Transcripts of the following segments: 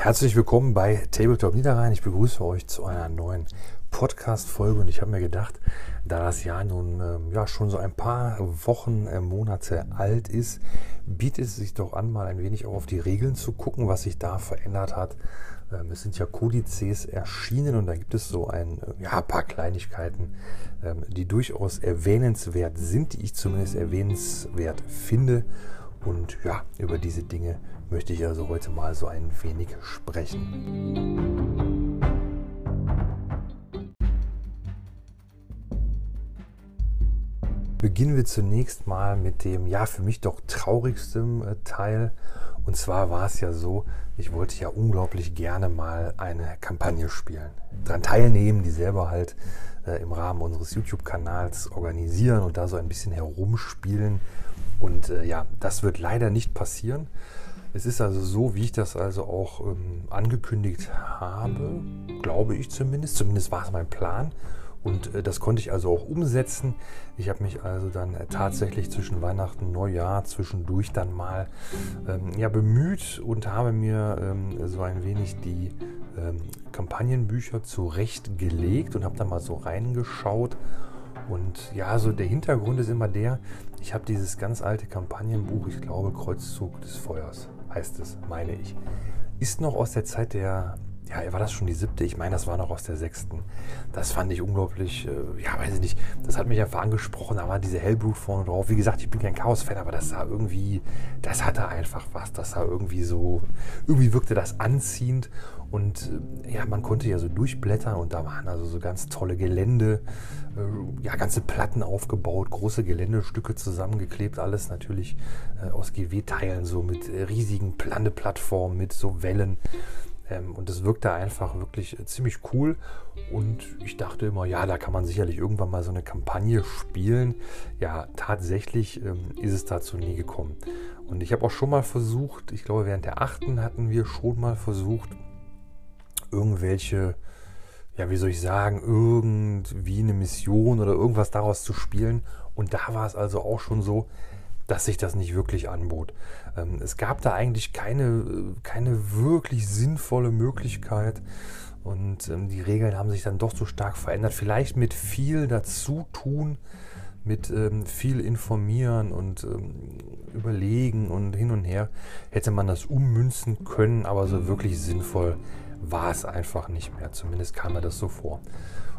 Herzlich willkommen bei Tabletop Niederrhein. Ich begrüße euch zu einer neuen Podcast-Folge und ich habe mir gedacht, da das Jahr nun ähm, ja schon so ein paar Wochen, äh, Monate alt ist, bietet es sich doch an, mal ein wenig auch auf die Regeln zu gucken, was sich da verändert hat. Ähm, es sind ja Kodizes erschienen und da gibt es so ein äh, ja, paar Kleinigkeiten, ähm, die durchaus erwähnenswert sind, die ich zumindest erwähnenswert finde. Und ja, über diese Dinge möchte ich also heute mal so ein wenig sprechen. Beginnen wir zunächst mal mit dem, ja, für mich doch traurigsten äh, Teil. Und zwar war es ja so, ich wollte ja unglaublich gerne mal eine Kampagne spielen. Daran teilnehmen, die selber halt äh, im Rahmen unseres YouTube-Kanals organisieren und da so ein bisschen herumspielen. Und äh, ja, das wird leider nicht passieren. Es ist also so, wie ich das also auch ähm, angekündigt habe, glaube ich zumindest. Zumindest war es mein Plan. Und äh, das konnte ich also auch umsetzen. Ich habe mich also dann äh, tatsächlich zwischen Weihnachten und Neujahr zwischendurch dann mal ähm, ja, bemüht und habe mir ähm, so ein wenig die ähm, Kampagnenbücher zurechtgelegt und habe da mal so reingeschaut. Und ja, so der Hintergrund ist immer der, ich habe dieses ganz alte Kampagnenbuch, ich glaube Kreuzzug des Feuers heißt es, meine ich. Ist noch aus der Zeit der ja, war das schon die siebte? Ich meine, das war noch aus der sechsten. Das fand ich unglaublich, äh, ja, weiß ich nicht, das hat mich einfach angesprochen, da war diese Hellblut vorne drauf. Wie gesagt, ich bin kein Chaos-Fan, aber das sah irgendwie, das hatte einfach was. Das sah irgendwie so, irgendwie wirkte das anziehend und äh, ja, man konnte ja so durchblättern und da waren also so ganz tolle Gelände, äh, ja, ganze Platten aufgebaut, große Geländestücke zusammengeklebt, alles natürlich äh, aus GW-Teilen, so mit riesigen Landeplattformen, mit so Wellen. Ähm, und das wirkte einfach wirklich ziemlich cool. Und ich dachte immer, ja, da kann man sicherlich irgendwann mal so eine Kampagne spielen. Ja, tatsächlich ähm, ist es dazu nie gekommen. Und ich habe auch schon mal versucht, ich glaube, während der achten hatten wir schon mal versucht, irgendwelche, ja, wie soll ich sagen, irgendwie eine Mission oder irgendwas daraus zu spielen. Und da war es also auch schon so, dass sich das nicht wirklich anbot. Ähm, es gab da eigentlich keine, keine wirklich sinnvolle Möglichkeit. Und ähm, die Regeln haben sich dann doch so stark verändert. Vielleicht mit viel dazu tun, mit ähm, viel informieren und überlegen und hin und her hätte man das ummünzen können, aber so wirklich sinnvoll war es einfach nicht mehr. Zumindest kam mir das so vor.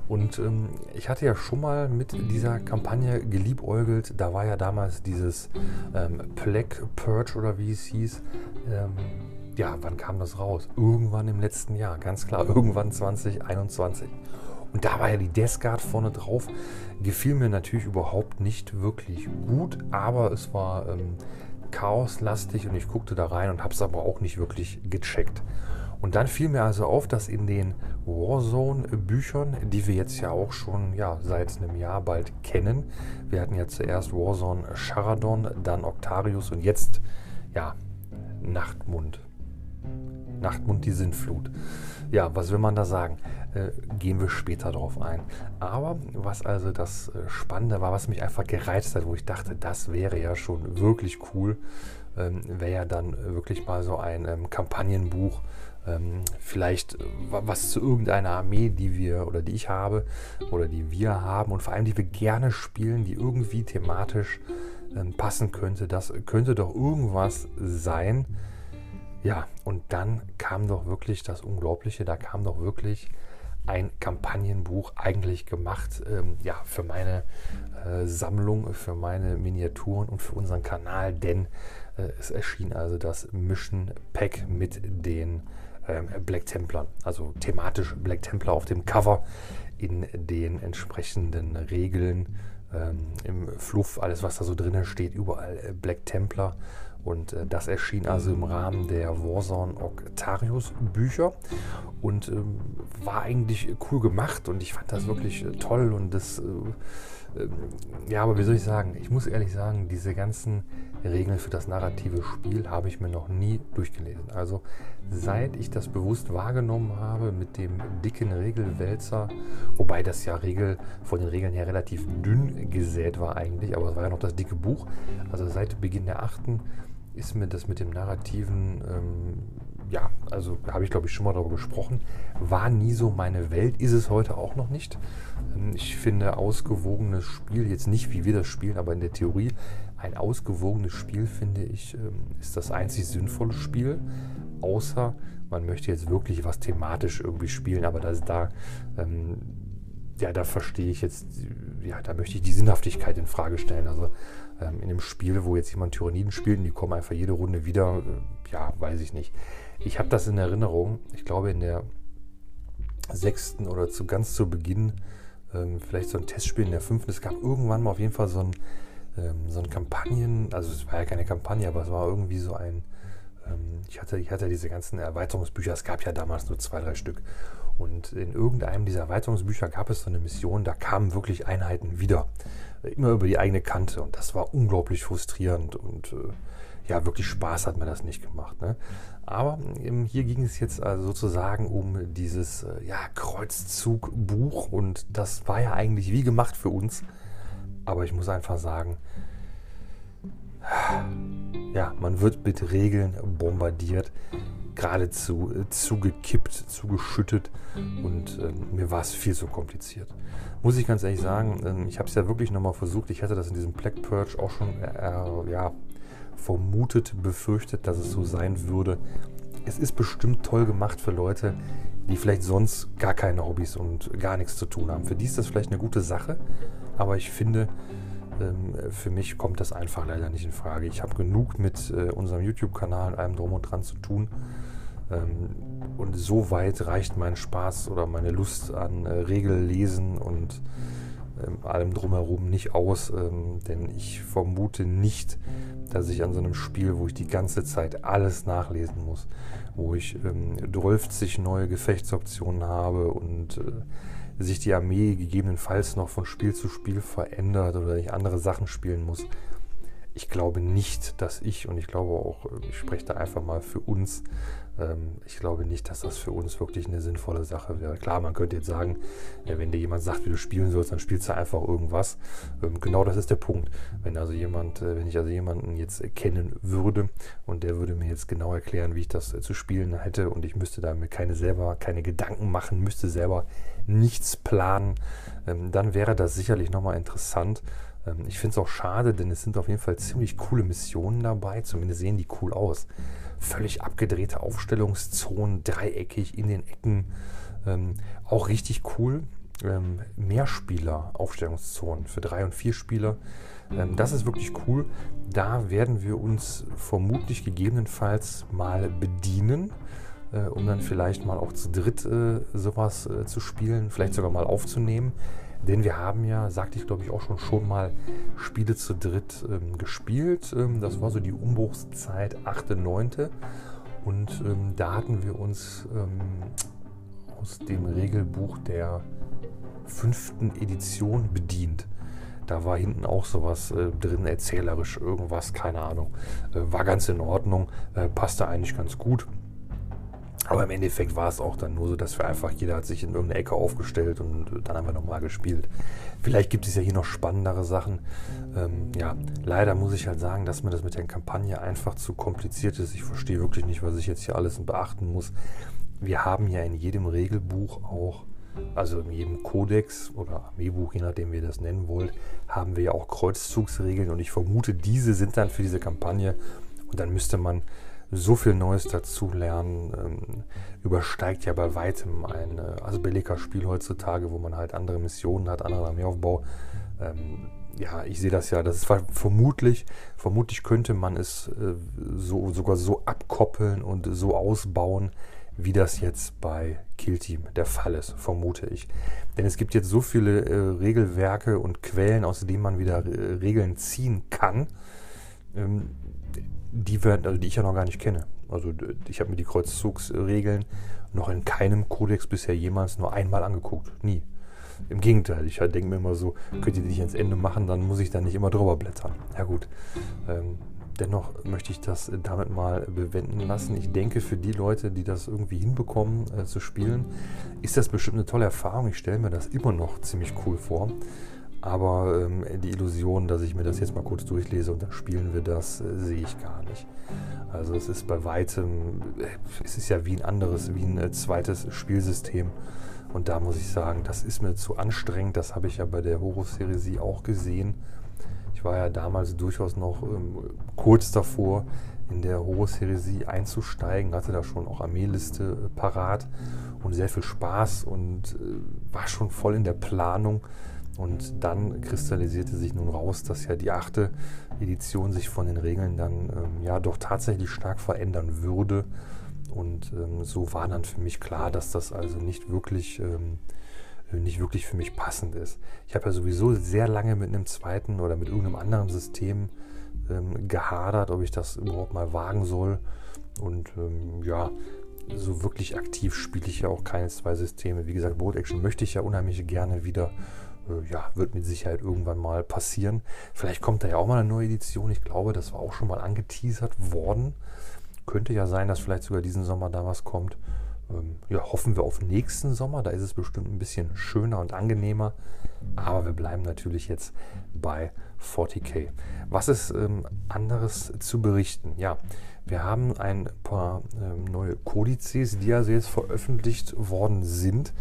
Und ähm, ich hatte ja schon mal mit dieser Kampagne geliebäugelt. Da war ja damals dieses ähm, Plague Purge oder wie es hieß. Ähm, ja, wann kam das raus? Irgendwann im letzten Jahr, ganz klar, irgendwann 2021. Und da war ja die Guard vorne drauf. Gefiel mir natürlich überhaupt nicht wirklich gut, aber es war ähm, chaoslastig und ich guckte da rein und habe es aber auch nicht wirklich gecheckt. Und dann fiel mir also auf, dass in den Warzone-Büchern, die wir jetzt ja auch schon ja, seit einem Jahr bald kennen, wir hatten ja zuerst Warzone Charadon, dann Octarius und jetzt ja Nachtmund. Nachtmund die Sinnflut. Ja, was will man da sagen? Äh, gehen wir später drauf ein. Aber was also das äh, Spannende war, was mich einfach gereizt hat, wo ich dachte, das wäre ja schon wirklich cool, ähm, wäre ja dann wirklich mal so ein ähm, Kampagnenbuch ähm, vielleicht äh, was zu irgendeiner Armee, die wir oder die ich habe oder die wir haben und vor allem die wir gerne spielen, die irgendwie thematisch ähm, passen könnte. Das könnte doch irgendwas sein. Ja, und dann kam doch wirklich das Unglaubliche, da kam doch wirklich ein Kampagnenbuch eigentlich gemacht, ähm, ja, für meine äh, Sammlung, für meine Miniaturen und für unseren Kanal, denn äh, es erschien. Also das Mission Pack mit den ähm, Black Templar, also thematisch Black Templar auf dem Cover in den entsprechenden Regeln, ähm, im Fluff, alles was da so drin steht, überall äh, Black Templar. Und äh, das erschien also im Rahmen der Warzone Octarius Bücher. Und ähm, war eigentlich cool gemacht und ich fand das wirklich äh, toll. Und das, äh, ähm, ja, aber wie soll ich sagen, ich muss ehrlich sagen, diese ganzen Regeln für das narrative Spiel habe ich mir noch nie durchgelesen. Also seit ich das bewusst wahrgenommen habe mit dem dicken Regelwälzer, wobei das ja Regel von den Regeln her relativ dünn gesät war eigentlich, aber es war ja noch das dicke Buch. Also seit Beginn der achten ist mir das mit dem narrativen ähm, ja, also habe ich glaube ich schon mal darüber gesprochen, war nie so meine Welt, ist es heute auch noch nicht. Ähm, ich finde ausgewogenes Spiel, jetzt nicht wie wir das spielen, aber in der Theorie, ein ausgewogenes Spiel finde ich, ähm, ist das einzig sinnvolle Spiel, außer man möchte jetzt wirklich was thematisch irgendwie spielen, aber das da, ähm, ja, da verstehe ich jetzt, ja, da möchte ich die Sinnhaftigkeit in Frage stellen. Also ähm, in einem Spiel, wo jetzt jemand Tyranniden spielt und die kommen einfach jede Runde wieder, äh, ja, weiß ich nicht. Ich habe das in Erinnerung, ich glaube in der sechsten oder zu ganz zu Beginn, ähm, vielleicht so ein Testspiel in der fünften, es gab irgendwann mal auf jeden Fall so ein, ähm, so ein Kampagnen, also es war ja keine Kampagne, aber es war irgendwie so ein, ähm, ich, hatte, ich hatte diese ganzen Erweiterungsbücher, es gab ja damals nur zwei, drei Stück. Und in irgendeinem dieser Erweiterungsbücher gab es so eine Mission, da kamen wirklich Einheiten wieder immer über die eigene Kante und das war unglaublich frustrierend und äh, ja, wirklich Spaß hat mir das nicht gemacht. Ne? Aber ähm, hier ging es jetzt also sozusagen um dieses äh, ja, Kreuzzugbuch und das war ja eigentlich wie gemacht für uns. Aber ich muss einfach sagen, ja, man wird mit Regeln bombardiert, geradezu äh, zugekippt, zugeschüttet und äh, mir war es viel zu kompliziert muss ich ganz ehrlich sagen, ähm, ich habe es ja wirklich nochmal versucht. Ich hatte das in diesem Black Purge auch schon äh, ja, vermutet, befürchtet, dass es so sein würde. Es ist bestimmt toll gemacht für Leute, die vielleicht sonst gar keine Hobbys und gar nichts zu tun haben. Für die ist das vielleicht eine gute Sache, aber ich finde, ähm, für mich kommt das einfach leider nicht in Frage. Ich habe genug mit äh, unserem YouTube-Kanal und allem drum und dran zu tun. Ähm, und so weit reicht mein Spaß oder meine Lust an äh, Regellesen und ähm, allem drumherum nicht aus, denn ich vermute nicht, dass ich an so einem Spiel, wo ich die ganze Zeit alles nachlesen muss, wo ich ähm, 12 neue Gefechtsoptionen habe und äh, sich die Armee gegebenenfalls noch von Spiel zu Spiel verändert oder ich andere Sachen spielen muss. Ich glaube nicht, dass ich, und ich glaube auch, äh, ich spreche da einfach mal für uns, ähm, ich glaube nicht, dass das für uns wirklich eine sinnvolle Sache wäre. Klar, man könnte jetzt sagen, wenn dir jemand sagt, wie du spielen sollst, dann spielst du einfach irgendwas. Ähm, genau das ist der Punkt. Wenn also jemand, äh, wenn ich also jemanden jetzt kennen würde und der würde mir jetzt genau erklären, wie ich das äh, zu spielen hätte und ich müsste damit keine selber, keine Gedanken machen, müsste selber nichts planen, ähm, dann wäre das sicherlich nochmal interessant. Ich finde es auch schade, denn es sind auf jeden Fall ziemlich coole Missionen dabei. Zumindest sehen die cool aus völlig abgedrehte Aufstellungszonen, dreieckig in den Ecken. Ähm, auch richtig cool. Ähm, Mehrspieler-Aufstellungszonen für drei und vier Spieler. Ähm, das ist wirklich cool. Da werden wir uns vermutlich gegebenenfalls mal bedienen, äh, um dann vielleicht mal auch zu dritt äh, sowas äh, zu spielen, vielleicht sogar mal aufzunehmen. Denn wir haben ja, sagte ich glaube ich auch schon, schon mal Spiele zu dritt ähm, gespielt. Ähm, das war so die Umbruchszeit 8., 9. Und ähm, da hatten wir uns ähm, aus dem Regelbuch der fünften Edition bedient. Da war hinten auch sowas äh, drin, erzählerisch, irgendwas, keine Ahnung. Äh, war ganz in Ordnung, äh, passte eigentlich ganz gut. Aber im Endeffekt war es auch dann nur so, dass wir einfach, jeder hat sich in irgendeine Ecke aufgestellt und dann haben wir nochmal gespielt. Vielleicht gibt es ja hier noch spannendere Sachen. Ähm, ja, leider muss ich halt sagen, dass mir das mit der Kampagne einfach zu kompliziert ist. Ich verstehe wirklich nicht, was ich jetzt hier alles beachten muss. Wir haben ja in jedem Regelbuch auch, also in jedem Kodex oder Armeebuch, je nachdem wie ihr das nennen wollt, haben wir ja auch Kreuzzugsregeln und ich vermute, diese sind dann für diese Kampagne und dann müsste man so viel Neues dazu lernen, ähm, übersteigt ja bei weitem ein äh, Asbellica-Spiel heutzutage, wo man halt andere Missionen hat, anderen Armeeaufbau. Ähm, ja, ich sehe das ja, das ist vermutlich, vermutlich könnte man es äh, so, sogar so abkoppeln und so ausbauen, wie das jetzt bei Killteam der Fall ist, vermute ich. Denn es gibt jetzt so viele äh, Regelwerke und Quellen, aus denen man wieder äh, Regeln ziehen kann. Ähm, die, wir, also die ich ja noch gar nicht kenne. Also ich habe mir die Kreuzzugsregeln noch in keinem Kodex bisher jemals nur einmal angeguckt. Nie. Im Gegenteil, ich denke mir immer so, könnt ihr die nicht ans Ende machen, dann muss ich da nicht immer drüber blättern. Ja gut. Ähm, dennoch möchte ich das damit mal bewenden lassen. Ich denke, für die Leute, die das irgendwie hinbekommen äh, zu spielen, ist das bestimmt eine tolle Erfahrung. Ich stelle mir das immer noch ziemlich cool vor. Aber ähm, die Illusion, dass ich mir das jetzt mal kurz durchlese und dann spielen wir das, äh, sehe ich gar nicht. Also es ist bei weitem, äh, es ist ja wie ein anderes, wie ein äh, zweites Spielsystem. Und da muss ich sagen, das ist mir zu anstrengend. Das habe ich ja bei der Horus-Serie auch gesehen. Ich war ja damals durchaus noch ähm, kurz davor, in der Horus-Heresie einzusteigen, hatte da schon auch Armeeliste äh, parat und sehr viel Spaß und äh, war schon voll in der Planung. Und dann kristallisierte sich nun raus, dass ja die achte Edition sich von den Regeln dann ähm, ja doch tatsächlich stark verändern würde. Und ähm, so war dann für mich klar, dass das also nicht wirklich, ähm, nicht wirklich für mich passend ist. Ich habe ja sowieso sehr lange mit einem zweiten oder mit irgendeinem anderen System ähm, gehadert, ob ich das überhaupt mal wagen soll. Und ähm, ja, so wirklich aktiv spiele ich ja auch keine zwei Systeme. Wie gesagt, Board Action möchte ich ja unheimlich gerne wieder. Äh, ja, wird mit Sicherheit irgendwann mal passieren. Vielleicht kommt da ja auch mal eine neue Edition. Ich glaube, das war auch schon mal angeteasert worden. Könnte ja sein, dass vielleicht sogar diesen Sommer da was kommt. Ähm, ja, hoffen wir auf nächsten Sommer. Da ist es bestimmt ein bisschen schöner und angenehmer. Aber wir bleiben natürlich jetzt bei 40k. Was ist ähm, anderes zu berichten? Ja, wir haben ein paar ähm, neue Kodizes, die also jetzt veröffentlicht worden sind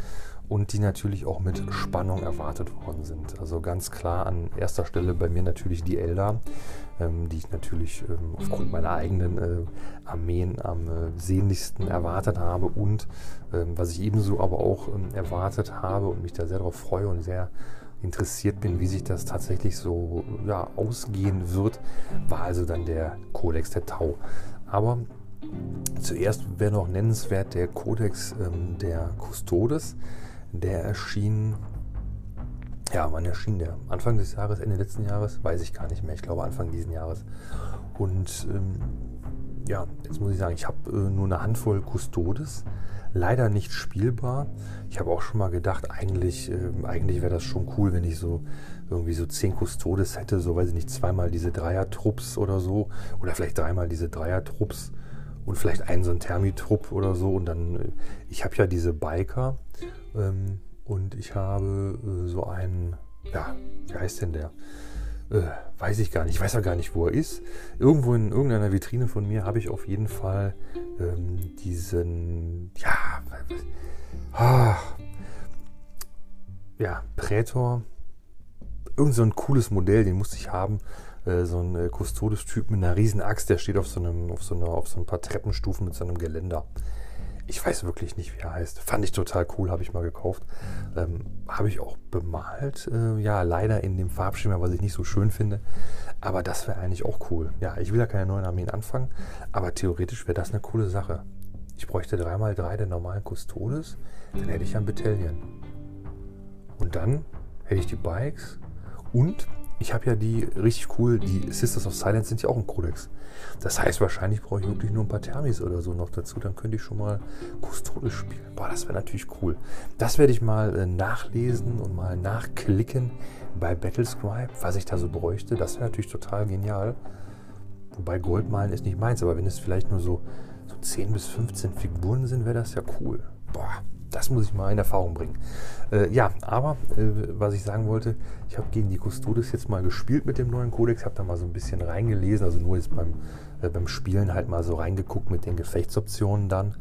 und die natürlich auch mit Spannung erwartet worden sind. Also ganz klar an erster Stelle bei mir natürlich die Elder, ähm, die ich natürlich ähm, aufgrund meiner eigenen äh, Armeen am äh, sehnlichsten erwartet habe und ähm, was ich ebenso aber auch ähm, erwartet habe und mich da sehr darauf freue und sehr interessiert bin, wie sich das tatsächlich so ja, ausgehen wird, war also dann der Kodex der Tau. Aber zuerst wäre noch nennenswert der Kodex ähm, der Custodes. Der erschien, ja, wann erschien der? Anfang des Jahres, Ende letzten Jahres? Weiß ich gar nicht mehr. Ich glaube Anfang diesen Jahres. Und ähm, ja, jetzt muss ich sagen, ich habe äh, nur eine Handvoll Custodes leider nicht spielbar. Ich habe auch schon mal gedacht, eigentlich, äh, eigentlich wäre das schon cool, wenn ich so irgendwie so zehn Custodes hätte, so weiß ich nicht, zweimal diese Dreier-Trupps oder so. Oder vielleicht dreimal diese Dreier-Trupps und vielleicht einen so ein Thermitrupp oder so. Und dann, äh, ich habe ja diese Biker ähm, und ich habe äh, so einen, ja, wie heißt denn der? Äh, weiß ich gar nicht. Ich weiß ja gar nicht, wo er ist. Irgendwo in irgendeiner Vitrine von mir habe ich auf jeden Fall ähm, diesen, ja, ah, ja, Prätor. Irgend so ein cooles Modell, den musste ich haben. Äh, so ein äh, Custodes-Typ mit einer riesen Axt, der steht auf so, einem, auf, so einer, auf so ein paar Treppenstufen mit so einem Geländer. Ich weiß wirklich nicht, wie er heißt. Fand ich total cool, habe ich mal gekauft. Ähm, habe ich auch bemalt. Äh, ja, leider in dem Farbschema, was ich nicht so schön finde. Aber das wäre eigentlich auch cool. Ja, ich will ja keine neuen Armeen anfangen, aber theoretisch wäre das eine coole Sache. Ich bräuchte 3x3 der normalen Custodes, dann hätte ich ein Battalion. Und dann hätte ich die Bikes und ich habe ja die richtig cool, die Sisters of Silence sind ja auch ein Kodex. Das heißt, wahrscheinlich brauche ich wirklich nur ein paar Thermis oder so noch dazu. Dann könnte ich schon mal Custodes spielen. Boah, das wäre natürlich cool. Das werde ich mal äh, nachlesen und mal nachklicken bei Battlescribe, was ich da so bräuchte. Das wäre natürlich total genial. Wobei Goldmalen ist nicht meins, aber wenn es vielleicht nur so, so 10 bis 15 Figuren sind, wäre das ja cool. Boah, das muss ich mal in Erfahrung bringen. Äh, ja, aber äh, was ich sagen wollte, ich habe gegen die Custodes jetzt mal gespielt mit dem neuen Codex, habe da mal so ein bisschen reingelesen, also nur jetzt beim, äh, beim Spielen halt mal so reingeguckt mit den Gefechtsoptionen dann.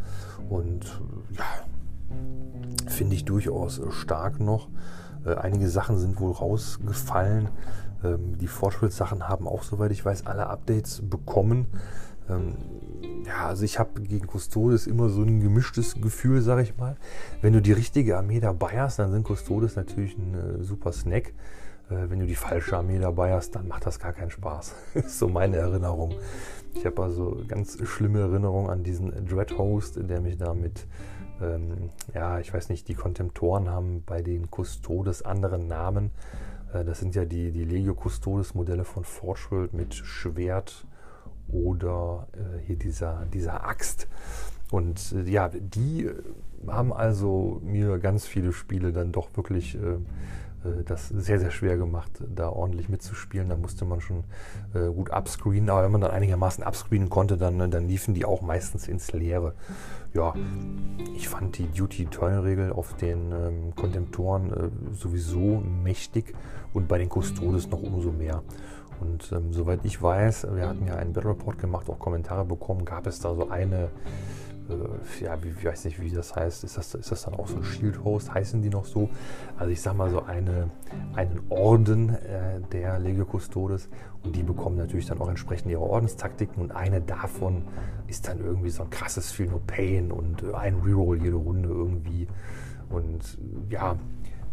Und ja, finde ich durchaus stark noch. Äh, einige Sachen sind wohl rausgefallen. Ähm, die Fortschrittssachen haben auch, soweit ich weiß, alle Updates bekommen. Ähm, ja, also ich habe gegen Custodes immer so ein gemischtes Gefühl, sage ich mal. Wenn du die richtige Armee dabei hast, dann sind Custodes natürlich ein äh, super Snack. Äh, wenn du die falsche Armee dabei hast, dann macht das gar keinen Spaß. ist so meine Erinnerung. Ich habe also ganz schlimme Erinnerungen an diesen Dreadhost, der mich da mit, ähm, ja, ich weiß nicht, die Kontemptoren haben bei den Custodes anderen Namen. Äh, das sind ja die, die Legio Custodes Modelle von Forge World mit Schwert oder äh, hier dieser, dieser Axt. Und äh, ja, die haben also mir ganz viele Spiele dann doch wirklich äh, äh, das sehr, sehr schwer gemacht, da ordentlich mitzuspielen. Da musste man schon äh, gut upscreenen. Aber wenn man dann einigermaßen upscreenen konnte, dann, dann liefen die auch meistens ins Leere. Ja, ich fand die Duty-Turn-Regel auf den ähm, Kontemptoren äh, sowieso mächtig und bei den Custodes noch umso mehr. Und ähm, soweit ich weiß, wir hatten ja einen Battle Report gemacht, auch Kommentare bekommen, gab es da so eine äh, ja, wie, ich weiß nicht, wie das heißt. Ist das, ist das dann auch so ein Shield Host? Heißen die noch so? Also ich sag mal so eine, einen Orden äh, der Legio Custodes und die bekommen natürlich dann auch entsprechend ihre Ordenstaktiken und eine davon ist dann irgendwie so ein krasses Feel No Pain und äh, ein Reroll jede Runde irgendwie. Und ja,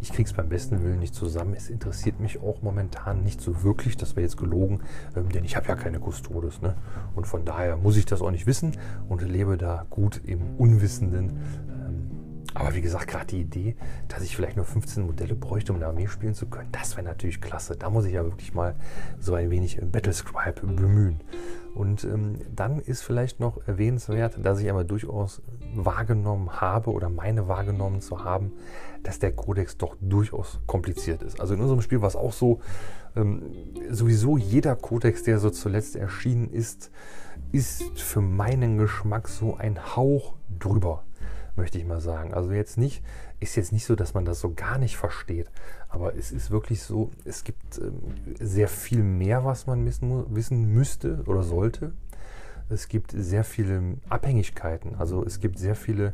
ich kriege es beim besten Willen nicht zusammen. Es interessiert mich auch momentan nicht so wirklich, das wäre jetzt gelogen, ähm, denn ich habe ja keine Custodes. Ne? Und von daher muss ich das auch nicht wissen und lebe da gut im Unwissenden. Aber wie gesagt, gerade die Idee, dass ich vielleicht nur 15 Modelle bräuchte, um eine Armee spielen zu können, das wäre natürlich klasse. Da muss ich ja wirklich mal so ein wenig Battlescribe bemühen. Und ähm, dann ist vielleicht noch erwähnenswert, dass ich aber durchaus wahrgenommen habe oder meine wahrgenommen zu haben, dass der Kodex doch durchaus kompliziert ist. Also in unserem Spiel war es auch so, ähm, sowieso jeder Kodex, der so zuletzt erschienen ist, ist für meinen Geschmack so ein Hauch drüber möchte ich mal sagen. Also jetzt nicht, ist jetzt nicht so, dass man das so gar nicht versteht, aber es ist wirklich so, es gibt ähm, sehr viel mehr, was man wissen, wissen müsste oder sollte. Es gibt sehr viele Abhängigkeiten, also es gibt sehr viele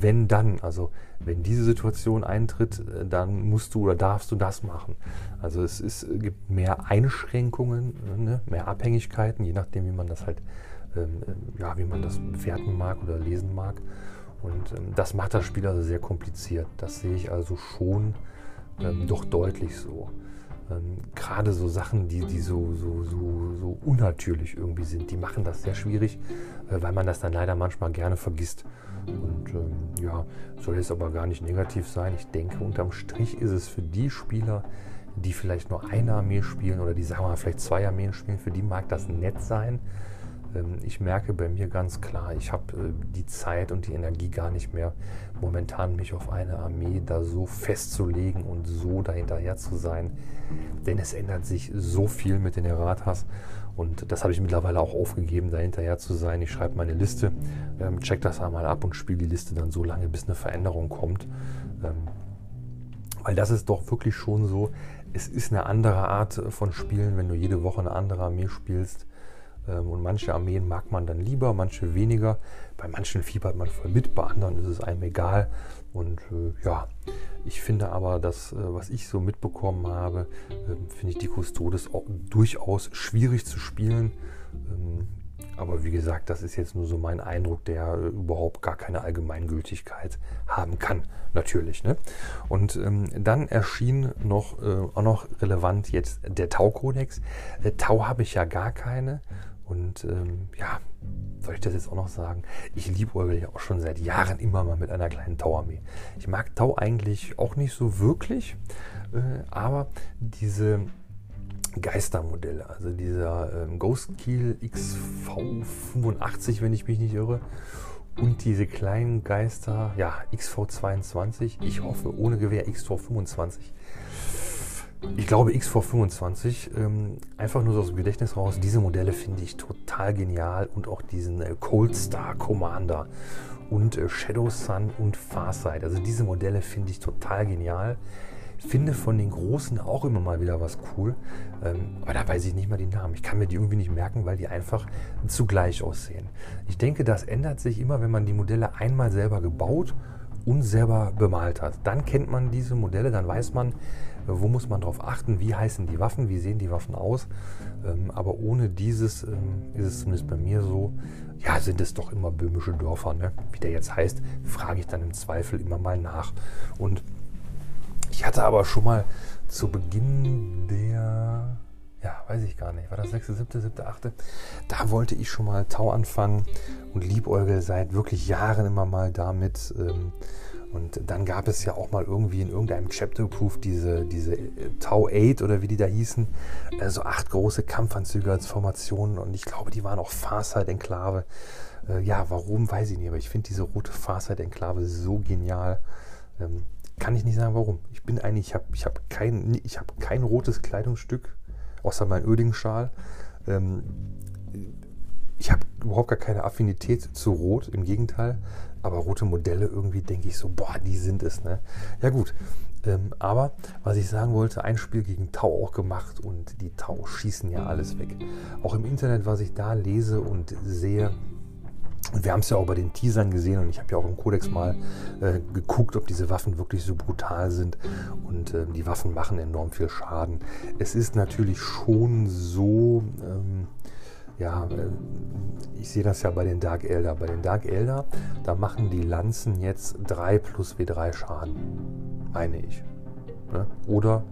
wenn dann, also wenn diese Situation eintritt, äh, dann musst du oder darfst du das machen. Also es, ist, gibt mehr Einschränkungen, ne? mehr Abhängigkeiten, je nachdem, wie man das halt, ähm, äh, ja, wie man das bewerten mag oder lesen mag. Und ähm, das macht das Spiel also sehr kompliziert. Das sehe ich also schon ähm, doch deutlich so. Ähm, Gerade so Sachen, die, die so, so, so, so unnatürlich irgendwie sind, die machen das sehr schwierig, äh, weil man das dann leider manchmal gerne vergisst. Und ähm, ja, soll jetzt aber gar nicht negativ sein. Ich denke, unterm Strich ist es für die Spieler, die vielleicht nur eine Armee spielen oder die sagen wir mal vielleicht zwei Armeen spielen, für die mag das nett sein. Ähm, ich merke bei mir ganz klar, ich habe äh, die Zeit und die Energie gar nicht mehr, momentan mich auf eine Armee da so festzulegen und so dahinterher zu sein. Denn es ändert sich so viel mit den Erratas. Und das habe ich mittlerweile auch aufgegeben, dahinterher zu sein. Ich schreibe meine Liste, ähm, check das einmal ab und spiele die Liste dann so lange, bis eine Veränderung kommt. Ähm, weil das ist doch wirklich schon so, es ist eine andere Art von Spielen, wenn du jede Woche eine andere Armee spielst und manche Armeen mag man dann lieber, manche weniger. Bei manchen fiebert man voll mit, bei anderen ist es einem egal. Und äh, ja, ich finde aber, das, äh, was ich so mitbekommen habe, äh, finde ich die Custodes auch durchaus schwierig zu spielen. Ähm, aber wie gesagt, das ist jetzt nur so mein Eindruck, der äh, überhaupt gar keine Allgemeingültigkeit haben kann, natürlich. Ne? Und ähm, dann erschien noch, äh, auch noch relevant jetzt der Tau-Kodex. Äh, Tau habe ich ja gar keine. Und ähm, ja, soll ich das jetzt auch noch sagen? Ich liebe Orgel ja auch schon seit Jahren immer mal mit einer kleinen Tau-Armee. Ich mag Tau eigentlich auch nicht so wirklich, äh, aber diese Geistermodelle, also dieser ähm, Ghost Kiel XV85, wenn ich mich nicht irre, und diese kleinen Geister, ja, XV22, ich hoffe ohne Gewehr XV25 ich glaube XV25, ähm, einfach nur so aus dem Gedächtnis raus, diese Modelle finde ich total genial und auch diesen äh, Cold Star Commander und äh, Shadow Sun und Farsight. Also diese Modelle finde ich total genial. Finde von den Großen auch immer mal wieder was cool, ähm, aber da weiß ich nicht mal die Namen. Ich kann mir die irgendwie nicht merken, weil die einfach zugleich aussehen. Ich denke, das ändert sich immer, wenn man die Modelle einmal selber gebaut und selber bemalt hat. Dann kennt man diese Modelle, dann weiß man, wo muss man darauf achten, wie heißen die Waffen, wie sehen die Waffen aus. Ähm, aber ohne dieses ähm, ist es zumindest bei mir so, ja, sind es doch immer böhmische Dörfer. Ne? Wie der jetzt heißt, frage ich dann im Zweifel immer mal nach. Und ich hatte aber schon mal zu Beginn der, ja, weiß ich gar nicht, war das 6., 7., 7., 8., da wollte ich schon mal Tau anfangen und liebäugel seit wirklich Jahren immer mal damit. Ähm, und dann gab es ja auch mal irgendwie in irgendeinem Chapter-Proof diese, diese äh, Tau 8 oder wie die da hießen, also acht große Kampfanzüge als Formationen und ich glaube, die waren auch Farsight-Enklave. Äh, ja, warum, weiß ich nicht, aber ich finde diese rote Farsight-Enklave so genial. Ähm, Kann ich nicht sagen, warum. Ich bin eigentlich, ich habe ich hab kein, hab kein rotes Kleidungsstück, außer mein Öding-Schal. Ähm, ich habe überhaupt gar keine Affinität zu Rot, im Gegenteil. Aber rote Modelle irgendwie denke ich so, boah, die sind es. Ne? Ja gut, ähm, aber was ich sagen wollte, ein Spiel gegen Tau auch gemacht und die Tau schießen ja alles weg. Auch im Internet, was ich da lese und sehe, wir haben es ja auch bei den Teasern gesehen und ich habe ja auch im Kodex mal äh, geguckt, ob diese Waffen wirklich so brutal sind. Und äh, die Waffen machen enorm viel Schaden. Es ist natürlich schon so, ähm, ja, äh, ich sehe das ja bei den Dark Elder. Bei den Dark Elder, da machen die Lanzen jetzt 3 plus W3 Schaden, meine ich. Ne? Oder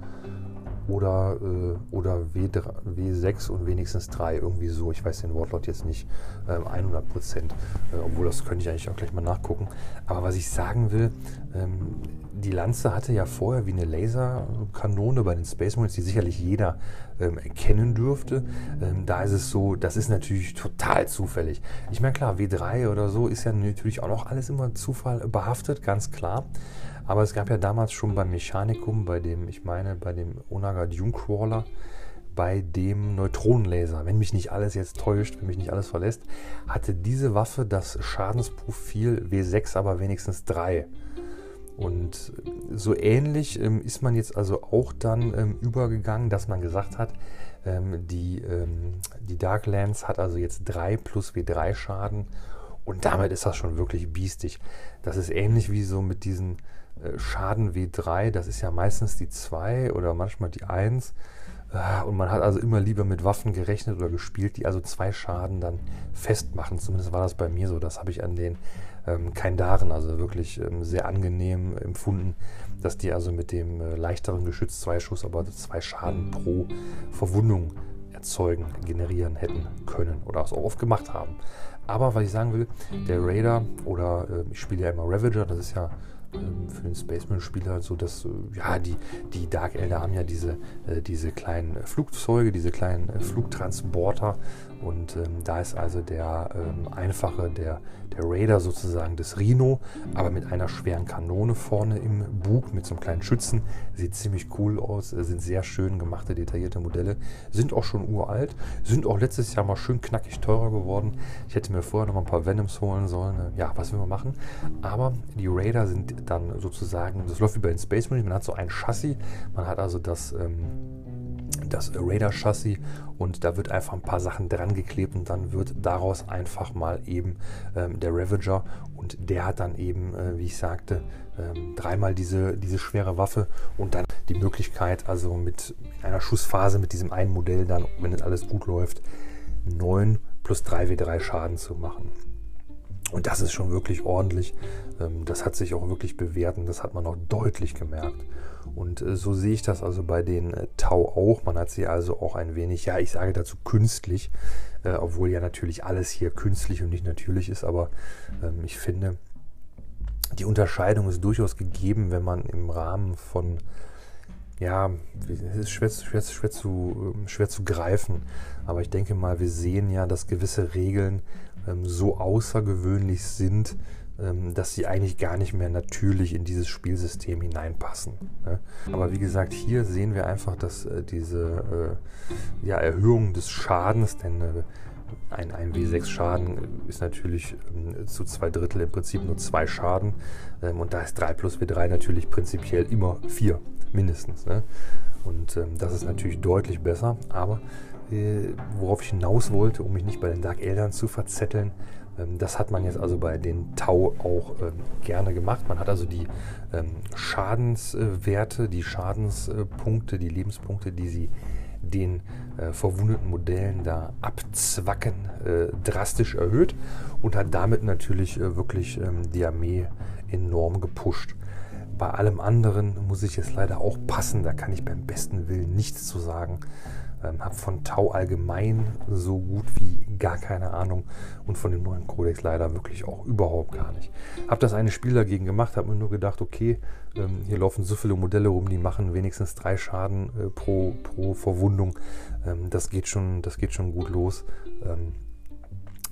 oder, äh, oder W3, W6 und wenigstens 3, irgendwie so. Ich weiß den Wortlaut jetzt nicht ähm, 100 Prozent, äh, obwohl das könnte ich eigentlich auch gleich mal nachgucken. Aber was ich sagen will, ähm, die Lanze hatte ja vorher wie eine Laserkanone bei den Space Marines, die sicherlich jeder ähm, erkennen dürfte. Ähm, da ist es so, das ist natürlich total zufällig. Ich meine, klar, W3 oder so ist ja natürlich auch noch alles immer Zufall behaftet, ganz klar. Aber es gab ja damals schon beim Mechanikum, bei dem, ich meine, bei dem Onaga Dune Crawler, bei dem Neutronenlaser, wenn mich nicht alles jetzt täuscht, wenn mich nicht alles verlässt, hatte diese Waffe das Schadensprofil W6, aber wenigstens 3. Und so ähnlich ähm, ist man jetzt also auch dann ähm, übergegangen, dass man gesagt hat, ähm, die, ähm, die Darklands hat also jetzt 3 plus W3 Schaden und damit ist das schon wirklich biestig. Das ist ähnlich wie so mit diesen Schaden W3, das ist ja meistens die 2 oder manchmal die 1. Äh, und man hat also immer lieber mit Waffen gerechnet oder gespielt, die also zwei Schaden dann festmachen. Zumindest war das bei mir so. Das habe ich an den ähm, Kaindaren also wirklich ähm, sehr angenehm empfunden, dass die also mit dem äh, leichteren Geschütz zwei Schuss, aber zwei Schaden pro Verwundung erzeugen, generieren hätten können oder es auch oft gemacht haben. Aber was ich sagen will, der Raider oder äh, ich spiele ja immer Ravager, das ist ja für den Spaceman-Spieler so, dass äh, ja die, die Dark Elder haben ja diese, äh, diese kleinen Flugzeuge, diese kleinen äh, Flugtransporter und ähm, da ist also der ähm, einfache, der, der Raider sozusagen des Rhino, aber mit einer schweren Kanone vorne im Bug, mit so einem kleinen Schützen. Sieht ziemlich cool aus, äh, sind sehr schön gemachte, detaillierte Modelle, sind auch schon uralt, sind auch letztes Jahr mal schön knackig teurer geworden. Ich hätte mir vorher noch mal ein paar Venoms holen sollen. Äh, ja, was will man machen? Aber die Raider sind dann sozusagen, das läuft wie bei den Space Marines, man hat so ein Chassis, man hat also das. Ähm, das Raider-Chassis und da wird einfach ein paar Sachen dran geklebt und dann wird daraus einfach mal eben ähm, der Ravager und der hat dann eben, äh, wie ich sagte, ähm, dreimal diese, diese schwere Waffe und dann die Möglichkeit, also mit einer Schussphase mit diesem einen Modell dann, wenn es alles gut läuft, 9 plus 3W3 Schaden zu machen. Und das ist schon wirklich ordentlich. Ähm, das hat sich auch wirklich bewährt und das hat man auch deutlich gemerkt. Und äh, so sehe ich das also bei den äh, Tau auch. Man hat sie also auch ein wenig, ja, ich sage dazu künstlich, äh, obwohl ja natürlich alles hier künstlich und nicht natürlich ist. Aber ähm, ich finde, die Unterscheidung ist durchaus gegeben, wenn man im Rahmen von ja, es ist schwer, schwer, schwer, zu, ähm, schwer zu greifen. Aber ich denke mal, wir sehen ja, dass gewisse Regeln ähm, so außergewöhnlich sind, dass sie eigentlich gar nicht mehr natürlich in dieses Spielsystem hineinpassen. Ne? Aber wie gesagt, hier sehen wir einfach, dass äh, diese äh, ja, Erhöhung des Schadens, denn äh, ein, ein W6-Schaden ist natürlich ähm, zu zwei Drittel im Prinzip nur zwei Schaden. Ähm, und da ist 3 plus W3 natürlich prinzipiell immer 4 mindestens. Ne? Und ähm, das ist natürlich deutlich besser. Aber worauf ich hinaus wollte, um mich nicht bei den Dark Eldern zu verzetteln. Ähm, das hat man jetzt also bei den Tau auch ähm, gerne gemacht. Man hat also die ähm, Schadenswerte, die Schadenspunkte, die Lebenspunkte, die sie den äh, verwundeten Modellen da abzwacken, äh, drastisch erhöht und hat damit natürlich äh, wirklich ähm, die Armee enorm gepusht. Bei allem anderen muss ich es leider auch passen, da kann ich beim besten Willen nichts zu sagen. Ähm, habe von Tau allgemein so gut wie gar keine Ahnung und von dem neuen Codex leider wirklich auch überhaupt gar nicht. Habe das eine Spiel dagegen gemacht, habe mir nur gedacht, okay, ähm, hier laufen so viele Modelle rum, die machen wenigstens drei Schaden äh, pro, pro Verwundung. Ähm, das, geht schon, das geht schon gut los. Ähm,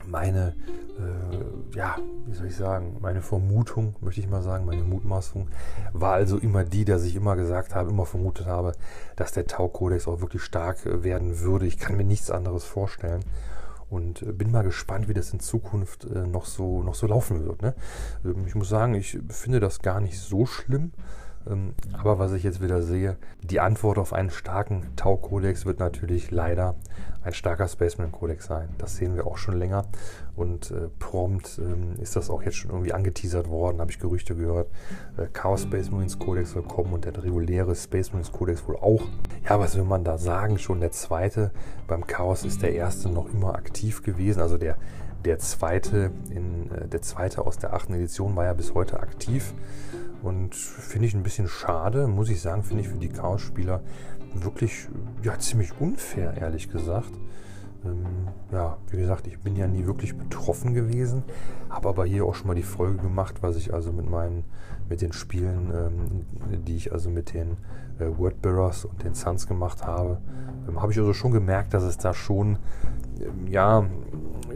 meine, äh, ja, wie soll ich sagen, meine Vermutung, möchte ich mal sagen, meine Mutmaßung, war also immer die, dass ich immer gesagt habe, immer vermutet habe, dass der Tau-Kodex auch wirklich stark äh, werden würde. Ich kann mir nichts anderes vorstellen und äh, bin mal gespannt, wie das in Zukunft äh, noch, so, noch so laufen wird. Ne? Ähm, ich muss sagen, ich finde das gar nicht so schlimm. Ähm, aber was ich jetzt wieder sehe, die Antwort auf einen starken Tau-Kodex wird natürlich leider ein starker Spaceman-Kodex sein. Das sehen wir auch schon länger. Und äh, prompt ähm, ist das auch jetzt schon irgendwie angeteasert worden, habe ich Gerüchte gehört. Äh, Chaos Space Marines Codex soll kommen und der reguläre Space Marines Codex wohl auch. Ja, was will man da sagen? Schon der zweite. Beim Chaos ist der erste noch immer aktiv gewesen. Also der, der zweite, in, äh, der zweite aus der achten Edition war ja bis heute aktiv. Und finde ich ein bisschen schade, muss ich sagen, finde ich für die Chaos-Spieler wirklich ja, ziemlich unfair, ehrlich gesagt. Ähm, ja, wie gesagt, ich bin ja nie wirklich betroffen gewesen, habe aber hier auch schon mal die Folge gemacht, was ich also mit meinen, mit den Spielen, ähm, die ich also mit den äh, Wordbearers und den Suns gemacht habe, ähm, habe ich also schon gemerkt, dass es da schon ähm, ja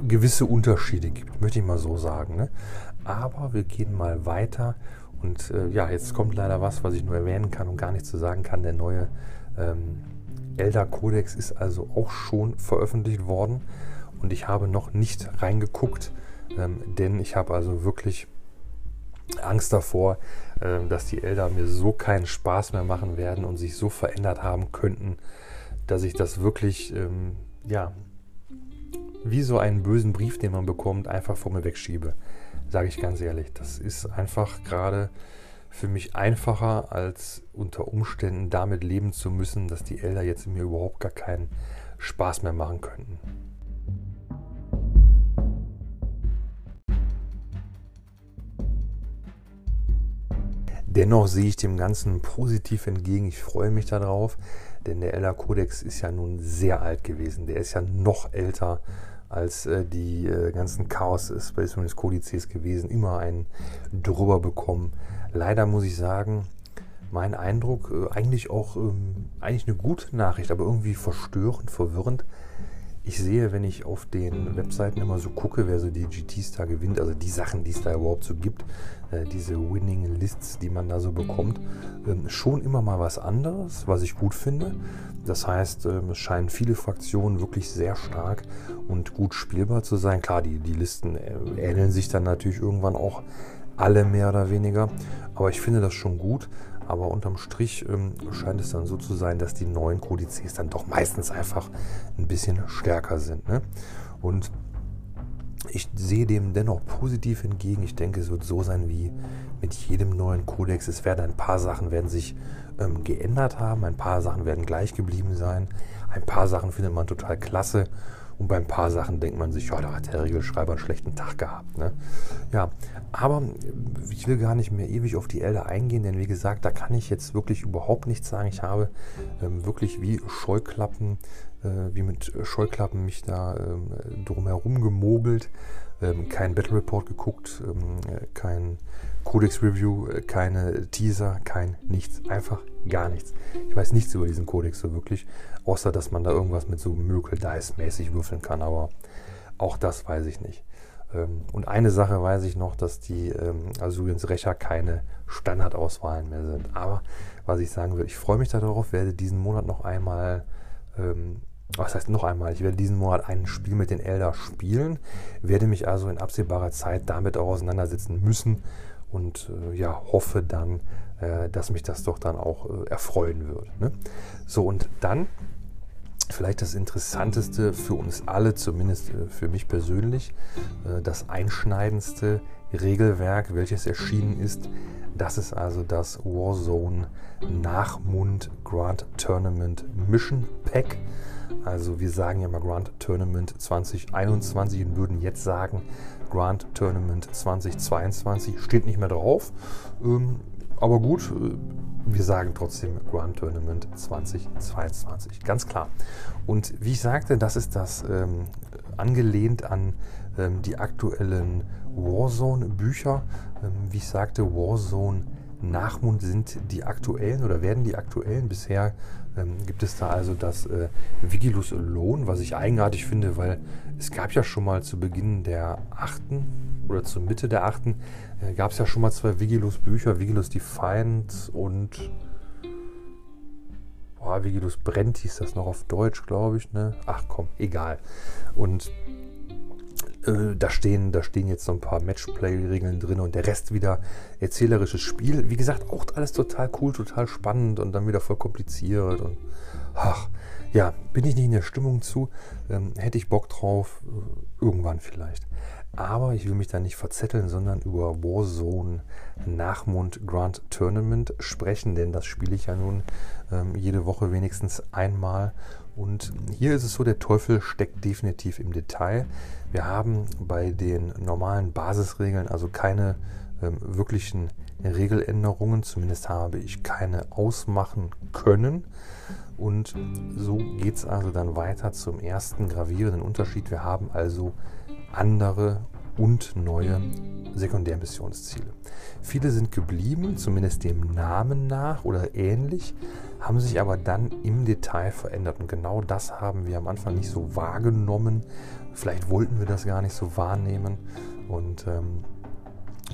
gewisse Unterschiede gibt, möchte ich mal so sagen. Ne? Aber wir gehen mal weiter und äh, ja, jetzt kommt leider was, was ich nur erwähnen kann und gar nicht zu sagen kann. Der neue ähm, Elder Codex ist also auch schon veröffentlicht worden und ich habe noch nicht reingeguckt, ähm, denn ich habe also wirklich Angst davor, äh, dass die Elder mir so keinen Spaß mehr machen werden und sich so verändert haben könnten, dass ich das wirklich, ähm, ja, wie so einen bösen Brief, den man bekommt, einfach vor mir wegschiebe sage ich ganz ehrlich. Das ist einfach gerade für mich einfacher, als unter Umständen damit leben zu müssen, dass die Elder jetzt mir überhaupt gar keinen Spaß mehr machen könnten. Dennoch sehe ich dem Ganzen positiv entgegen. Ich freue mich darauf, denn der Elder Kodex ist ja nun sehr alt gewesen. Der ist ja noch älter als äh, die äh, ganzen Chaos Space Marines Kodizes gewesen, immer einen drüber bekommen. Leider muss ich sagen, mein Eindruck, äh, eigentlich auch ähm, eigentlich eine gute Nachricht, aber irgendwie verstörend, verwirrend. Ich sehe, wenn ich auf den Webseiten immer so gucke, wer so die GTs da gewinnt, also die Sachen, die es da überhaupt so gibt, äh, diese Winning Lists, die man da so bekommt, ähm, schon immer mal was anderes, was ich gut finde. Das heißt, ähm, es scheinen viele Fraktionen wirklich sehr stark und gut spielbar zu sein. Klar, die, die Listen äh, ähneln sich dann natürlich irgendwann auch alle mehr oder weniger, aber ich finde das schon gut. Aber unterm Strich ähm, scheint es dann so zu sein, dass die neuen Kodizes dann doch meistens einfach ein bisschen stärker sind. Ne? Und ich sehe dem dennoch positiv entgegen. Ich denke, es wird so sein wie mit jedem neuen Kodex. Es werden ein paar Sachen werden sich ähm, geändert haben, ein paar Sachen werden gleich geblieben sein, ein paar Sachen findet man total klasse und bei ein paar Sachen denkt man sich, ja, da hat der Regelschreiber einen schlechten Tag gehabt. Ne? Ja, aber ich will gar nicht mehr ewig auf die Elde eingehen, denn wie gesagt, da kann ich jetzt wirklich überhaupt nichts sagen. Ich habe ähm, wirklich wie Scheuklappen, wie mit Scheuklappen mich da ähm, drumherum gemogelt. Ähm, kein Battle Report geguckt, ähm, kein Codex Review, äh, keine Teaser, kein nichts. Einfach gar nichts. Ich weiß nichts über diesen Codex so wirklich, außer dass man da irgendwas mit so Miracle Dice mäßig würfeln kann, aber auch das weiß ich nicht. Und eine Sache weiß ich noch, dass die ähm, Azurians Rächer keine Standardauswahlen mehr sind. Aber was ich sagen will, ich freue mich darauf, werde diesen Monat noch einmal ähm, was heißt noch einmal, ich werde diesen Monat ein Spiel mit den Elder spielen, werde mich also in absehbarer Zeit damit auch auseinandersetzen müssen und äh, ja, hoffe dann, äh, dass mich das doch dann auch äh, erfreuen wird. Ne? So, und dann vielleicht das Interessanteste für uns alle, zumindest äh, für mich persönlich, äh, das einschneidendste Regelwerk, welches erschienen ist. Das ist also das Warzone Nachmund Grand Tournament Mission Pack. Also wir sagen ja mal Grand Tournament 2021 und würden jetzt sagen Grand Tournament 2022. Steht nicht mehr drauf. Ähm, aber gut, äh, wir sagen trotzdem Grand Tournament 2022. Ganz klar. Und wie ich sagte, das ist das ähm, angelehnt an ähm, die aktuellen Warzone-Bücher. Ähm, wie ich sagte, Warzone Nachmund sind die aktuellen oder werden die aktuellen. Bisher ähm, gibt es da also das äh, Vigilus Alone, was ich eigenartig finde, weil es gab ja schon mal zu Beginn der achten oder zur Mitte der achten äh, gab es ja schon mal zwei Vigilus Bücher, Vigilus Defiant und boah, Vigilus Brennt hieß das noch auf Deutsch, glaube ich. Ne? Ach komm, egal. Und äh, da, stehen, da stehen jetzt so ein paar Matchplay-Regeln drin und der Rest wieder erzählerisches Spiel. Wie gesagt, auch alles total cool, total spannend und dann wieder voll kompliziert. Und ach, ja, bin ich nicht in der Stimmung zu. Ähm, hätte ich Bock drauf, äh, irgendwann vielleicht. Aber ich will mich da nicht verzetteln, sondern über Warzone Nachmund Grand Tournament sprechen, denn das spiele ich ja nun ähm, jede Woche wenigstens einmal. Und hier ist es so, der Teufel steckt definitiv im Detail. Wir haben bei den normalen Basisregeln also keine ähm, wirklichen Regeländerungen, zumindest habe ich keine ausmachen können. Und so geht es also dann weiter zum ersten gravierenden Unterschied. Wir haben also andere und neue Sekundärmissionsziele. Viele sind geblieben, zumindest dem Namen nach oder ähnlich, haben sich aber dann im Detail verändert. Und genau das haben wir am Anfang nicht so wahrgenommen. Vielleicht wollten wir das gar nicht so wahrnehmen. Und ähm,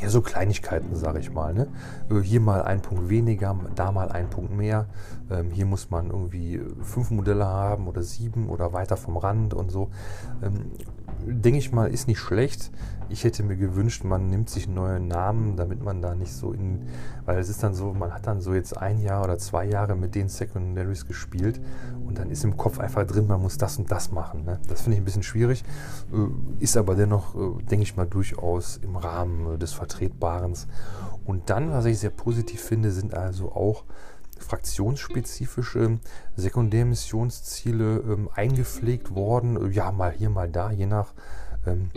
ja, so Kleinigkeiten, sage ich mal. Ne? Äh, hier mal ein Punkt weniger, da mal ein Punkt mehr. Ähm, hier muss man irgendwie fünf Modelle haben oder sieben oder weiter vom Rand und so. Ähm, denke ich mal, ist nicht schlecht. Ich hätte mir gewünscht, man nimmt sich neue Namen, damit man da nicht so in, weil es ist dann so, man hat dann so jetzt ein Jahr oder zwei Jahre mit den Secondaries gespielt und dann ist im Kopf einfach drin, man muss das und das machen. Ne? Das finde ich ein bisschen schwierig, äh, ist aber dennoch, äh, denke ich mal, durchaus im Rahmen des Vertretbaren. Und dann, was ich sehr positiv finde, sind also auch fraktionsspezifische Sekundärmissionsziele ähm, eingepflegt worden. Ja, mal hier, mal da, je nach, ähm,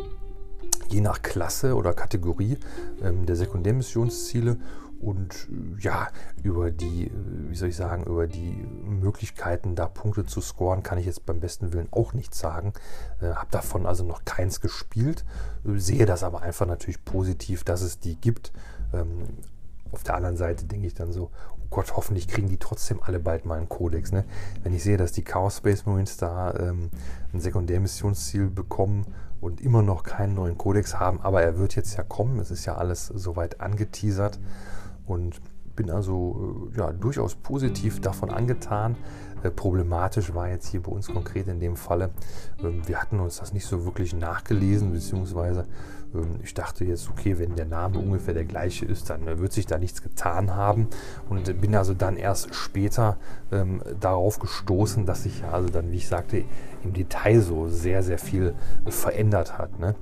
je nach Klasse oder Kategorie ähm, der Sekundärmissionsziele. Und äh, ja, über die, äh, wie soll ich sagen, über die Möglichkeiten, da Punkte zu scoren, kann ich jetzt beim besten Willen auch nichts sagen. Äh, habe davon also noch keins gespielt, äh, sehe das aber einfach natürlich positiv, dass es die gibt. Ähm, auf der anderen Seite denke ich dann so, Gott, hoffentlich kriegen die trotzdem alle bald mal einen Kodex. Ne? Wenn ich sehe, dass die Chaos Space Marines da ähm, ein Sekundärmissionsziel bekommen und immer noch keinen neuen Kodex haben, aber er wird jetzt ja kommen. Es ist ja alles soweit angeteasert und bin also äh, ja, durchaus positiv davon angetan. Äh, problematisch war jetzt hier bei uns konkret in dem Falle, ähm, wir hatten uns das nicht so wirklich nachgelesen, beziehungsweise ich dachte jetzt, okay, wenn der Name ungefähr der gleiche ist, dann äh, wird sich da nichts getan haben und bin also dann erst später ähm, darauf gestoßen, dass sich also dann, wie ich sagte, im Detail so sehr, sehr viel verändert hat. Ne?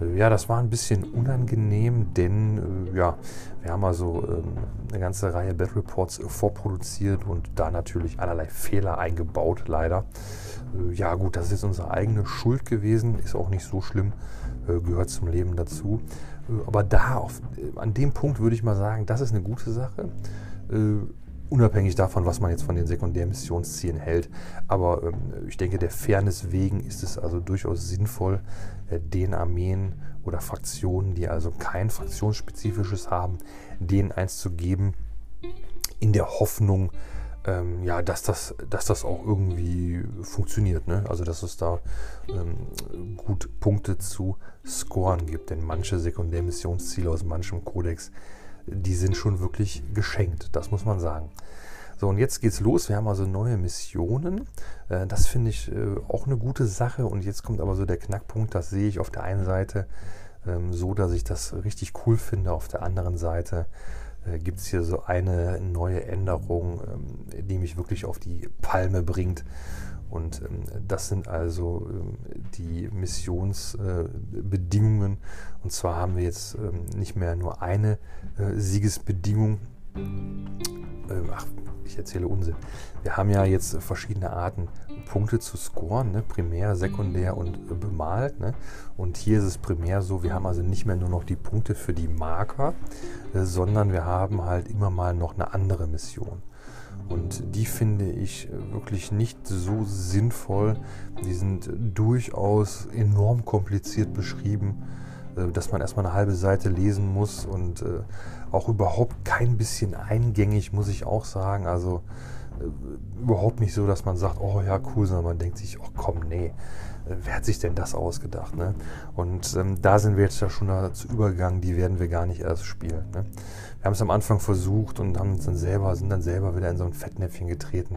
Äh, ja, das war ein bisschen unangenehm, denn äh, ja, wir haben also ähm, eine ganze Reihe Battle Reports vorproduziert und da natürlich allerlei Fehler eingebaut, leider. Äh, ja gut, das ist unsere eigene Schuld gewesen, ist auch nicht so schlimm. Äh, gehört zum Leben dazu. Äh, aber da, auf, äh, an dem Punkt würde ich mal sagen, das ist eine gute Sache. unabhängig davon, was man jetzt von den Sekundärmissionszielen hält. Aber ähm, ich denke, der Fairness wegen ist es also durchaus sinnvoll, den Armeen oder Fraktionen, die also kein fraktionsspezifisches haben, denen eins zu geben, in der Hoffnung, ähm, ja, dass das, dass das auch irgendwie funktioniert. Ne? Also dass es da ähm, gut Punkte zu scoren gibt. Denn manche Sekundärmissionsziele aus manchem Kodex, die sind schon wirklich geschenkt. Das muss man sagen. So, und jetzt geht's los. Wir haben also neue Missionen. Äh, das finde ich äh, auch eine gute Sache. Und jetzt kommt aber so der Knackpunkt, das sehe ich auf der einen Seite ähm, so, dass ich das richtig cool finde. Auf der anderen Seite äh, gibt es hier so eine neue Änderung, ähm, die mich wirklich auf die Palme bringt. Und ähm, das sind also die Missionsbedingungen. Und zwar haben wir jetzt nicht mehr nur eine Siegesbedingung. Ähm, ach, ich erzähle Unsinn. Wir haben ja jetzt verschiedene Arten, Punkte zu scoren, ne? primär, sekundär und äh, bemalt. Ne? Und hier ist es primär so, wir haben also nicht mehr nur noch die Punkte für die Marker, äh, sondern wir haben halt immer mal noch eine andere Mission. Und die finde ich äh, wirklich nicht so sinnvoll. Die sind durchaus enorm kompliziert beschrieben. Äh, dass man erstmal eine halbe Seite lesen muss und äh, auch überhaupt kein bisschen eingängig, muss ich auch sagen. Also äh, überhaupt nicht so, dass man sagt, oh ja, cool, sondern man denkt sich, oh komm, nee, wer hat sich denn das ausgedacht? Ne? Und ähm, da sind wir jetzt ja schon dazu übergegangen, die werden wir gar nicht erst spielen. Ne? Wir haben es am Anfang versucht und haben uns dann selber, sind dann selber wieder in so ein Fettnäpfchen getreten.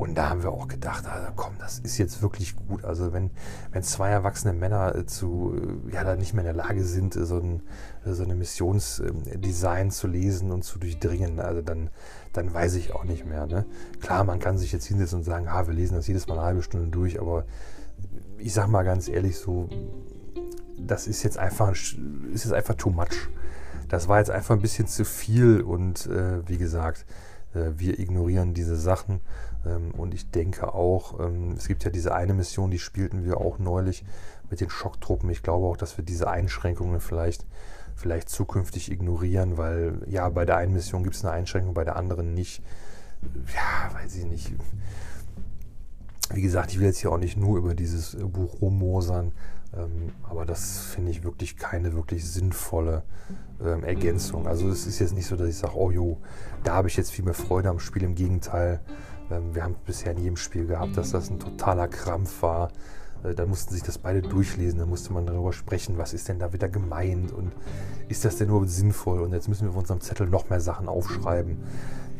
Und da haben wir auch gedacht, also komm, das ist jetzt wirklich gut. Also wenn, wenn zwei erwachsene Männer äh, zu, äh, ja, da nicht mehr in der Lage sind, so, ein, so eine Missionsdesign zu lesen und zu durchdringen, also dann, dann weiß ich auch nicht mehr. Ne? Klar, man kann sich jetzt hinsetzen und sagen, ah, wir lesen das jedes Mal eine halbe Stunde durch, aber ich sag mal ganz ehrlich so, das ist jetzt einfach, ist jetzt einfach too much. Das war jetzt einfach ein bisschen zu viel und äh, wie gesagt, äh, wir ignorieren diese Sachen ähm, und ich denke auch, ähm, es gibt ja diese eine Mission, die spielten wir auch neulich mit den Schocktruppen. Ich glaube auch, dass wir diese Einschränkungen vielleicht, vielleicht zukünftig ignorieren, weil ja, bei der einen Mission gibt es eine Einschränkung, bei der anderen nicht. Ja, weiß ich nicht. Wie gesagt, ich will jetzt hier auch nicht nur über dieses Buch rummosern, aber das finde ich wirklich keine wirklich sinnvolle ähm, Ergänzung. Also es ist jetzt nicht so, dass ich sage, oh jo, da habe ich jetzt viel mehr Freude am Spiel. Im Gegenteil, ähm, wir haben bisher in jedem Spiel gehabt, dass das ein totaler Krampf war. Äh, dann mussten sich das beide durchlesen, dann musste man darüber sprechen, was ist denn da wieder gemeint und ist das denn nur sinnvoll? Und jetzt müssen wir auf unserem Zettel noch mehr Sachen aufschreiben.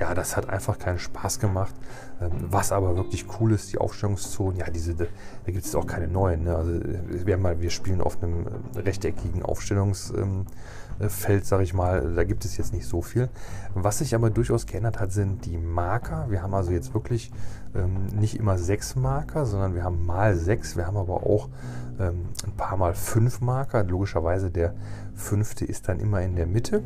Ja, das hat einfach keinen Spaß gemacht. Ähm, was aber wirklich cool ist, die Aufstellungszonen, ja, diese, da gibt es auch keine neuen. Ne? Also wir, haben mal, wir spielen auf einem äh, rechteckigen Aufstellungsfeld, sage ich mal. Da gibt es jetzt nicht so viel. Was sich aber durchaus geändert hat, sind die Marker. Wir haben also jetzt wirklich ähm, nicht immer sechs Marker, sondern wir haben mal sechs. Wir haben aber auch ähm, ein paar mal fünf Marker. Logischerweise der fünfte ist dann immer in der Mitte.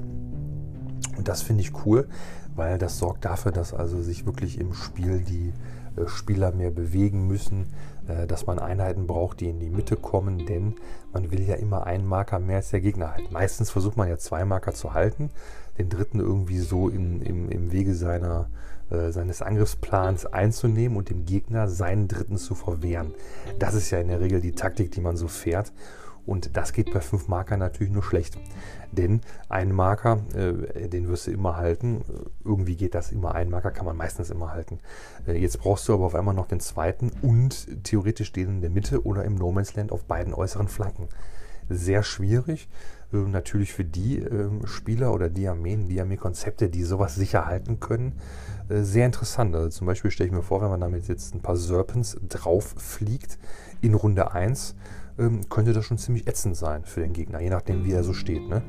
Und das finde ich cool, weil das sorgt dafür, dass also sich wirklich im Spiel die äh, Spieler mehr bewegen müssen, äh, dass man Einheiten braucht, die in die Mitte kommen, denn man will ja immer einen Marker mehr als der Gegner halten. Meistens versucht man ja zwei Marker zu halten, den dritten irgendwie so in, im, im Wege seiner, äh, seines Angriffsplans einzunehmen und dem Gegner seinen dritten zu verwehren. Das ist ja in der Regel die Taktik, die man so fährt. Und das geht bei fünf Markern natürlich nur schlecht. Denn ein Marker, äh, den wirst du immer halten. Irgendwie geht das immer. Ein Marker kann man meistens immer halten. Äh, jetzt brauchst du aber auf einmal noch den zweiten und theoretisch den in der Mitte oder im No Man's Land auf beiden äußeren Flanken. Sehr schwierig. Äh, natürlich für die ähm, Spieler oder die Armeen, die Armeekonzepte, die sowas sicher halten können, äh, sehr interessant. Also zum Beispiel stelle ich mir vor, wenn man damit jetzt ein paar Serpents drauf fliegt in Runde 1 ähm, könnte das schon ziemlich ätzend sein für den Gegner, je nachdem, wie er so steht. Ne?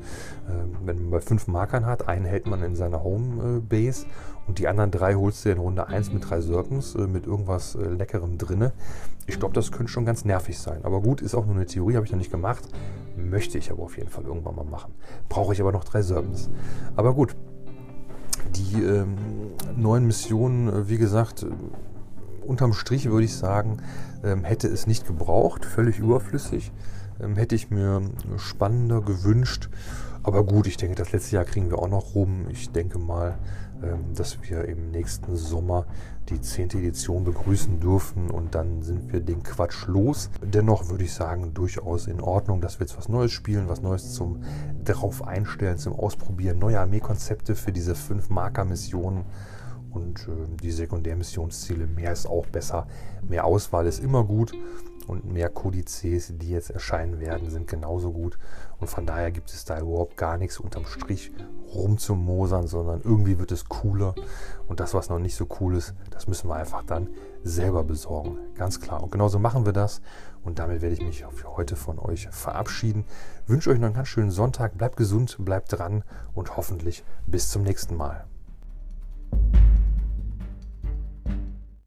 Ähm, wenn man bei fünf Markern hat, einen hält man in seiner Home Base und die anderen drei holst du in Runde 1 mit drei Serpents, äh, mit irgendwas äh, Leckerem drinne. Ich glaube, das könnte schon ganz nervig sein. Aber gut, ist auch nur eine Theorie, habe ich noch nicht gemacht. Möchte ich aber auf jeden Fall irgendwann mal machen. Brauche ich aber noch drei Serpents. Aber gut, die ähm, neuen Missionen, äh, wie gesagt, äh, unterm Strich würde ich sagen, ähm, hätte es nicht gebraucht, völlig überflüssig. Ähm, hätte ich mir spannender gewünscht. Aber gut, ich denke, das letzte Jahr kriegen wir auch noch rum. Ich denke mal, ähm, dass wir im nächsten Sommer die 10. Edition begrüßen dürfen und dann sind wir den Quatsch los. Dennoch würde ich sagen, durchaus in Ordnung, dass wir jetzt was Neues spielen, was Neues zum darauf einstellen, zum Ausprobieren, neue Armeekonzepte für diese fünf Marker-Missionen und äh, die Sekundärmissionsziele. Mehr ist auch besser. Mehr Auswahl ist immer gut und mehr Kodizes, die jetzt erscheinen werden, sind genauso gut. Und von daher gibt es da überhaupt gar nichts unterm Strich rumzumosern, sondern irgendwie wird es cooler. Und das, was noch nicht so cool ist, das müssen wir einfach dann selber besorgen. Ganz klar. Und genauso machen wir das. Und damit werde ich mich für heute von euch verabschieden. Wünsche euch noch einen ganz schönen Sonntag. Bleibt gesund, bleibt dran und hoffentlich bis zum nächsten Mal.